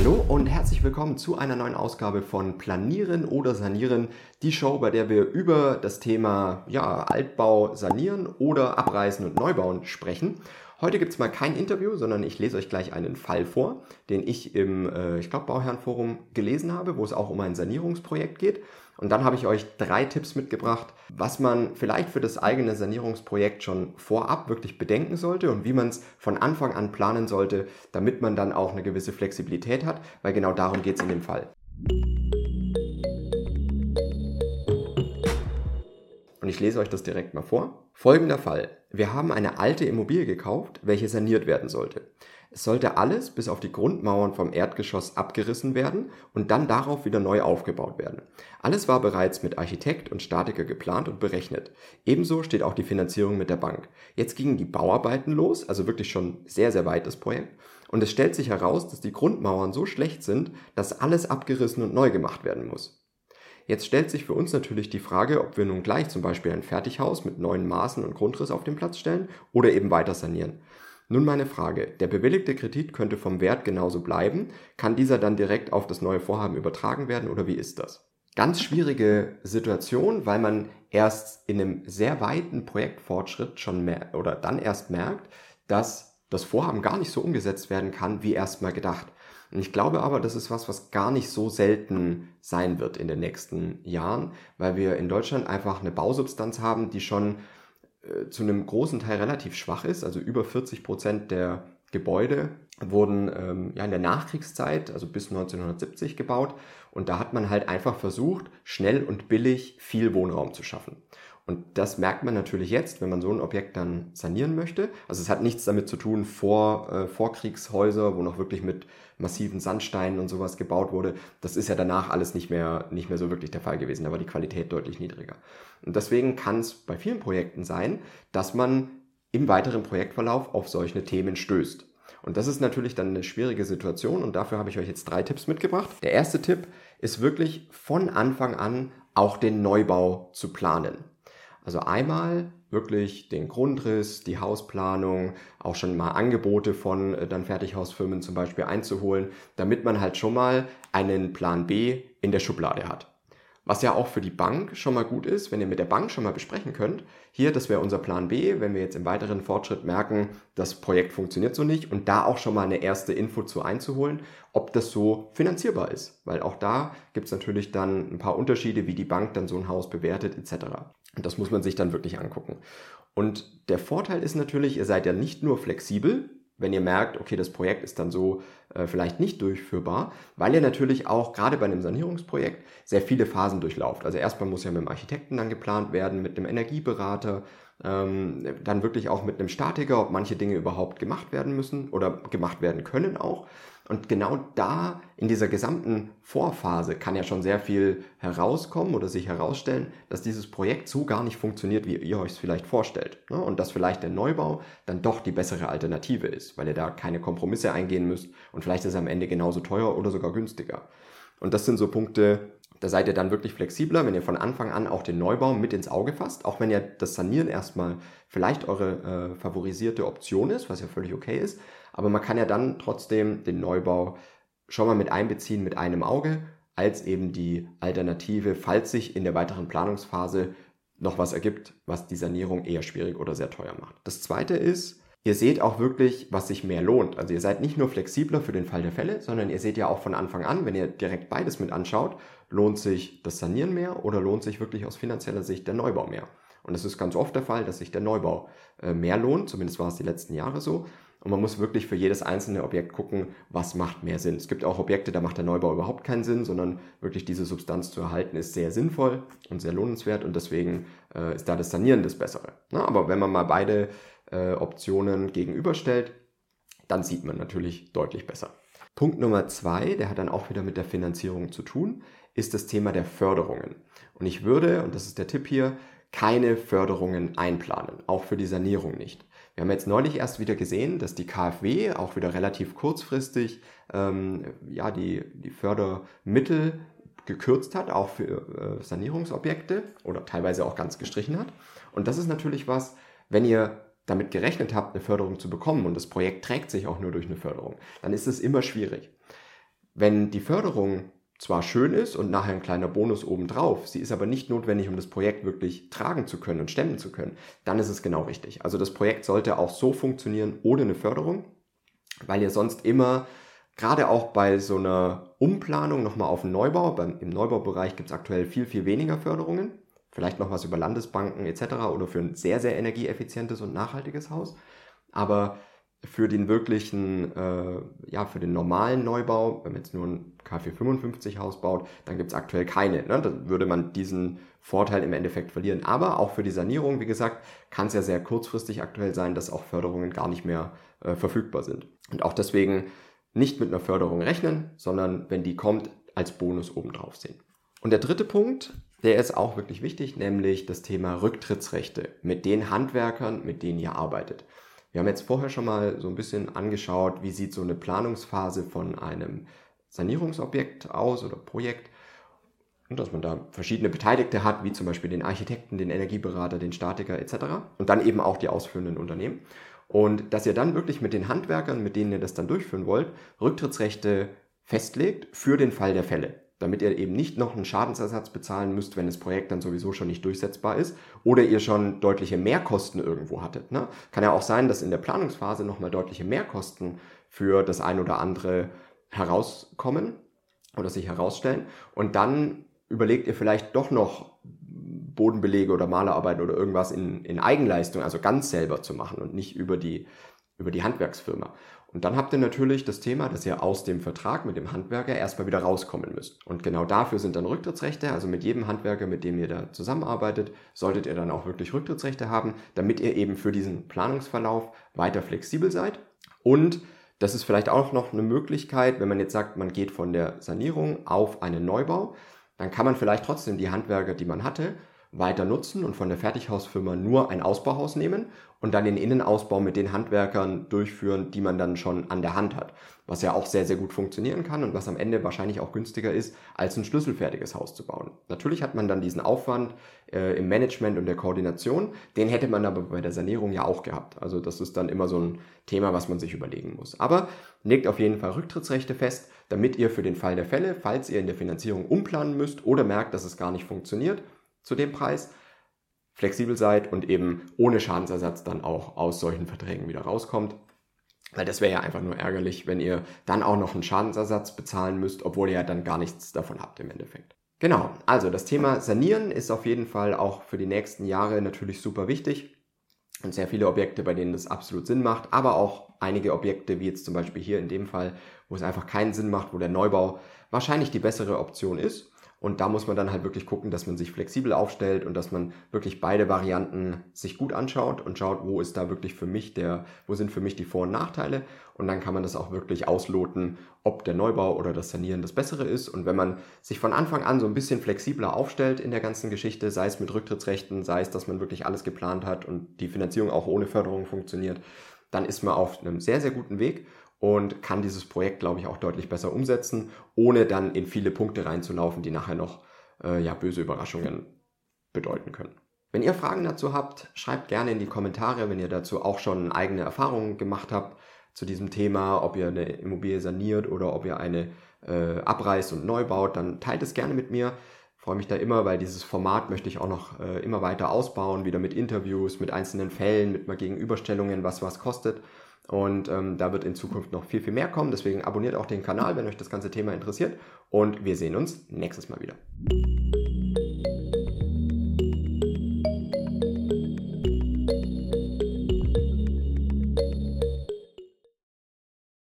Hallo und herzlich willkommen zu einer neuen Ausgabe von Planieren oder Sanieren, die Show, bei der wir über das Thema ja, Altbau sanieren oder abreißen und neubauen sprechen. Heute gibt es mal kein Interview, sondern ich lese euch gleich einen Fall vor, den ich im, äh, ich glaube, Bauherrenforum gelesen habe, wo es auch um ein Sanierungsprojekt geht. Und dann habe ich euch drei Tipps mitgebracht, was man vielleicht für das eigene Sanierungsprojekt schon vorab wirklich bedenken sollte und wie man es von Anfang an planen sollte, damit man dann auch eine gewisse Flexibilität hat, weil genau darum geht es in dem Fall. Ich lese euch das direkt mal vor. Folgender Fall. Wir haben eine alte Immobilie gekauft, welche saniert werden sollte. Es sollte alles bis auf die Grundmauern vom Erdgeschoss abgerissen werden und dann darauf wieder neu aufgebaut werden. Alles war bereits mit Architekt und Statiker geplant und berechnet. Ebenso steht auch die Finanzierung mit der Bank. Jetzt gingen die Bauarbeiten los, also wirklich schon sehr, sehr weit das Projekt. Und es stellt sich heraus, dass die Grundmauern so schlecht sind, dass alles abgerissen und neu gemacht werden muss. Jetzt stellt sich für uns natürlich die Frage, ob wir nun gleich zum Beispiel ein Fertighaus mit neuen Maßen und Grundriss auf den Platz stellen oder eben weiter sanieren. Nun meine Frage, der bewilligte Kredit könnte vom Wert genauso bleiben, kann dieser dann direkt auf das neue Vorhaben übertragen werden oder wie ist das? Ganz schwierige Situation, weil man erst in einem sehr weiten Projektfortschritt schon mehr oder dann erst merkt, dass das Vorhaben gar nicht so umgesetzt werden kann, wie erstmal gedacht. Und ich glaube aber, das ist was, was gar nicht so selten sein wird in den nächsten Jahren, weil wir in Deutschland einfach eine Bausubstanz haben, die schon äh, zu einem großen Teil relativ schwach ist. Also über 40 Prozent der Gebäude wurden ähm, ja in der Nachkriegszeit, also bis 1970 gebaut. Und da hat man halt einfach versucht, schnell und billig viel Wohnraum zu schaffen. Und das merkt man natürlich jetzt, wenn man so ein Objekt dann sanieren möchte. Also es hat nichts damit zu tun, vor äh, Vorkriegshäuser, wo noch wirklich mit massiven Sandsteinen und sowas gebaut wurde. Das ist ja danach alles nicht mehr, nicht mehr so wirklich der Fall gewesen. Da war die Qualität deutlich niedriger. Und deswegen kann es bei vielen Projekten sein, dass man im weiteren Projektverlauf auf solche Themen stößt. Und das ist natürlich dann eine schwierige Situation und dafür habe ich euch jetzt drei Tipps mitgebracht. Der erste Tipp ist wirklich von Anfang an auch den Neubau zu planen. Also einmal wirklich den Grundriss, die Hausplanung, auch schon mal Angebote von äh, dann Fertighausfirmen zum Beispiel einzuholen, damit man halt schon mal einen Plan B in der Schublade hat. Was ja auch für die Bank schon mal gut ist, wenn ihr mit der Bank schon mal besprechen könnt. Hier, das wäre unser Plan B, wenn wir jetzt im weiteren Fortschritt merken, das Projekt funktioniert so nicht und da auch schon mal eine erste Info zu einzuholen, ob das so finanzierbar ist. Weil auch da gibt es natürlich dann ein paar Unterschiede, wie die Bank dann so ein Haus bewertet etc. Und das muss man sich dann wirklich angucken. Und der Vorteil ist natürlich, ihr seid ja nicht nur flexibel, wenn ihr merkt, okay, das Projekt ist dann so äh, vielleicht nicht durchführbar, weil ihr natürlich auch gerade bei einem Sanierungsprojekt sehr viele Phasen durchlauft. Also erstmal muss ja mit dem Architekten dann geplant werden, mit einem Energieberater, ähm, dann wirklich auch mit einem Statiker, ob manche Dinge überhaupt gemacht werden müssen oder gemacht werden können auch. Und genau da in dieser gesamten Vorphase kann ja schon sehr viel herauskommen oder sich herausstellen, dass dieses Projekt so gar nicht funktioniert, wie ihr euch es vielleicht vorstellt. Ne? Und dass vielleicht der Neubau dann doch die bessere Alternative ist, weil ihr da keine Kompromisse eingehen müsst und vielleicht ist es am Ende genauso teuer oder sogar günstiger. Und das sind so Punkte, da seid ihr dann wirklich flexibler, wenn ihr von Anfang an auch den Neubau mit ins Auge fasst, auch wenn ja das Sanieren erstmal vielleicht eure äh, favorisierte Option ist, was ja völlig okay ist. Aber man kann ja dann trotzdem den Neubau schon mal mit einbeziehen mit einem Auge, als eben die Alternative, falls sich in der weiteren Planungsphase noch was ergibt, was die Sanierung eher schwierig oder sehr teuer macht. Das zweite ist, ihr seht auch wirklich, was sich mehr lohnt. Also ihr seid nicht nur flexibler für den Fall der Fälle, sondern ihr seht ja auch von Anfang an, wenn ihr direkt beides mit anschaut, lohnt sich das Sanieren mehr oder lohnt sich wirklich aus finanzieller Sicht der Neubau mehr. Und es ist ganz oft der Fall, dass sich der Neubau äh, mehr lohnt, zumindest war es die letzten Jahre so. Und man muss wirklich für jedes einzelne Objekt gucken, was macht mehr Sinn. Es gibt auch Objekte, da macht der Neubau überhaupt keinen Sinn, sondern wirklich diese Substanz zu erhalten ist sehr sinnvoll und sehr lohnenswert und deswegen äh, ist da das Sanieren das Bessere. Na, aber wenn man mal beide äh, Optionen gegenüberstellt, dann sieht man natürlich deutlich besser. Punkt Nummer zwei, der hat dann auch wieder mit der Finanzierung zu tun, ist das Thema der Förderungen. Und ich würde, und das ist der Tipp hier, keine Förderungen einplanen, auch für die Sanierung nicht. Wir haben jetzt neulich erst wieder gesehen, dass die KfW auch wieder relativ kurzfristig ähm, ja, die, die Fördermittel gekürzt hat, auch für äh, Sanierungsobjekte oder teilweise auch ganz gestrichen hat. Und das ist natürlich was, wenn ihr damit gerechnet habt, eine Förderung zu bekommen und das Projekt trägt sich auch nur durch eine Förderung, dann ist es immer schwierig. wenn die Förderung zwar schön ist und nachher ein kleiner Bonus obendrauf, sie ist aber nicht notwendig, um das Projekt wirklich tragen zu können und stemmen zu können, dann ist es genau richtig. Also das Projekt sollte auch so funktionieren ohne eine Förderung, weil ihr sonst immer, gerade auch bei so einer Umplanung nochmal auf den Neubau, beim, im Neubaubereich gibt es aktuell viel, viel weniger Förderungen, vielleicht noch was über Landesbanken etc. oder für ein sehr, sehr energieeffizientes und nachhaltiges Haus. Aber für den wirklichen, äh, ja, für den normalen Neubau, wenn man jetzt nur ein K455 Haus baut, dann gibt es aktuell keine. Ne? Dann würde man diesen Vorteil im Endeffekt verlieren. Aber auch für die Sanierung, wie gesagt, kann es ja sehr kurzfristig aktuell sein, dass auch Förderungen gar nicht mehr äh, verfügbar sind. Und auch deswegen nicht mit einer Förderung rechnen, sondern wenn die kommt, als Bonus obendrauf sehen. Und der dritte Punkt, der ist auch wirklich wichtig, nämlich das Thema Rücktrittsrechte mit den Handwerkern, mit denen ihr arbeitet. Wir haben jetzt vorher schon mal so ein bisschen angeschaut, wie sieht so eine Planungsphase von einem Sanierungsobjekt aus oder Projekt. Und dass man da verschiedene Beteiligte hat, wie zum Beispiel den Architekten, den Energieberater, den Statiker etc. Und dann eben auch die ausführenden Unternehmen. Und dass ihr dann wirklich mit den Handwerkern, mit denen ihr das dann durchführen wollt, Rücktrittsrechte festlegt für den Fall der Fälle damit ihr eben nicht noch einen Schadensersatz bezahlen müsst, wenn das Projekt dann sowieso schon nicht durchsetzbar ist oder ihr schon deutliche Mehrkosten irgendwo hattet. Ne? Kann ja auch sein, dass in der Planungsphase nochmal deutliche Mehrkosten für das ein oder andere herauskommen oder sich herausstellen und dann überlegt ihr vielleicht doch noch Bodenbelege oder Malerarbeiten oder irgendwas in, in Eigenleistung, also ganz selber zu machen und nicht über die, über die Handwerksfirma. Und dann habt ihr natürlich das Thema, dass ihr aus dem Vertrag mit dem Handwerker erstmal wieder rauskommen müsst. Und genau dafür sind dann Rücktrittsrechte. Also mit jedem Handwerker, mit dem ihr da zusammenarbeitet, solltet ihr dann auch wirklich Rücktrittsrechte haben, damit ihr eben für diesen Planungsverlauf weiter flexibel seid. Und das ist vielleicht auch noch eine Möglichkeit, wenn man jetzt sagt, man geht von der Sanierung auf einen Neubau, dann kann man vielleicht trotzdem die Handwerker, die man hatte, weiter nutzen und von der Fertighausfirma nur ein Ausbauhaus nehmen und dann den Innenausbau mit den Handwerkern durchführen, die man dann schon an der Hand hat. Was ja auch sehr, sehr gut funktionieren kann und was am Ende wahrscheinlich auch günstiger ist, als ein schlüsselfertiges Haus zu bauen. Natürlich hat man dann diesen Aufwand äh, im Management und der Koordination, den hätte man aber bei der Sanierung ja auch gehabt. Also das ist dann immer so ein Thema, was man sich überlegen muss. Aber legt auf jeden Fall Rücktrittsrechte fest, damit ihr für den Fall der Fälle, falls ihr in der Finanzierung umplanen müsst oder merkt, dass es gar nicht funktioniert, zu dem Preis, flexibel seid und eben ohne Schadensersatz dann auch aus solchen Verträgen wieder rauskommt. Weil das wäre ja einfach nur ärgerlich, wenn ihr dann auch noch einen Schadensersatz bezahlen müsst, obwohl ihr ja dann gar nichts davon habt im Endeffekt. Genau, also das Thema Sanieren ist auf jeden Fall auch für die nächsten Jahre natürlich super wichtig. Und sehr viele Objekte, bei denen das absolut Sinn macht, aber auch einige Objekte, wie jetzt zum Beispiel hier in dem Fall, wo es einfach keinen Sinn macht, wo der Neubau wahrscheinlich die bessere Option ist. Und da muss man dann halt wirklich gucken, dass man sich flexibel aufstellt und dass man wirklich beide Varianten sich gut anschaut und schaut, wo ist da wirklich für mich der, wo sind für mich die Vor- und Nachteile. Und dann kann man das auch wirklich ausloten, ob der Neubau oder das Sanieren das Bessere ist. Und wenn man sich von Anfang an so ein bisschen flexibler aufstellt in der ganzen Geschichte, sei es mit Rücktrittsrechten, sei es, dass man wirklich alles geplant hat und die Finanzierung auch ohne Förderung funktioniert, dann ist man auf einem sehr, sehr guten Weg und kann dieses Projekt, glaube ich, auch deutlich besser umsetzen, ohne dann in viele Punkte reinzulaufen, die nachher noch äh, ja, böse Überraschungen bedeuten können. Wenn ihr Fragen dazu habt, schreibt gerne in die Kommentare, wenn ihr dazu auch schon eigene Erfahrungen gemacht habt zu diesem Thema, ob ihr eine Immobilie saniert oder ob ihr eine äh, abreißt und neu baut, dann teilt es gerne mit mir. Freue mich da immer, weil dieses Format möchte ich auch noch äh, immer weiter ausbauen, wieder mit Interviews, mit einzelnen Fällen, mit mal Gegenüberstellungen, was was kostet. Und ähm, da wird in Zukunft noch viel, viel mehr kommen. Deswegen abonniert auch den Kanal, wenn euch das ganze Thema interessiert. Und wir sehen uns nächstes Mal wieder.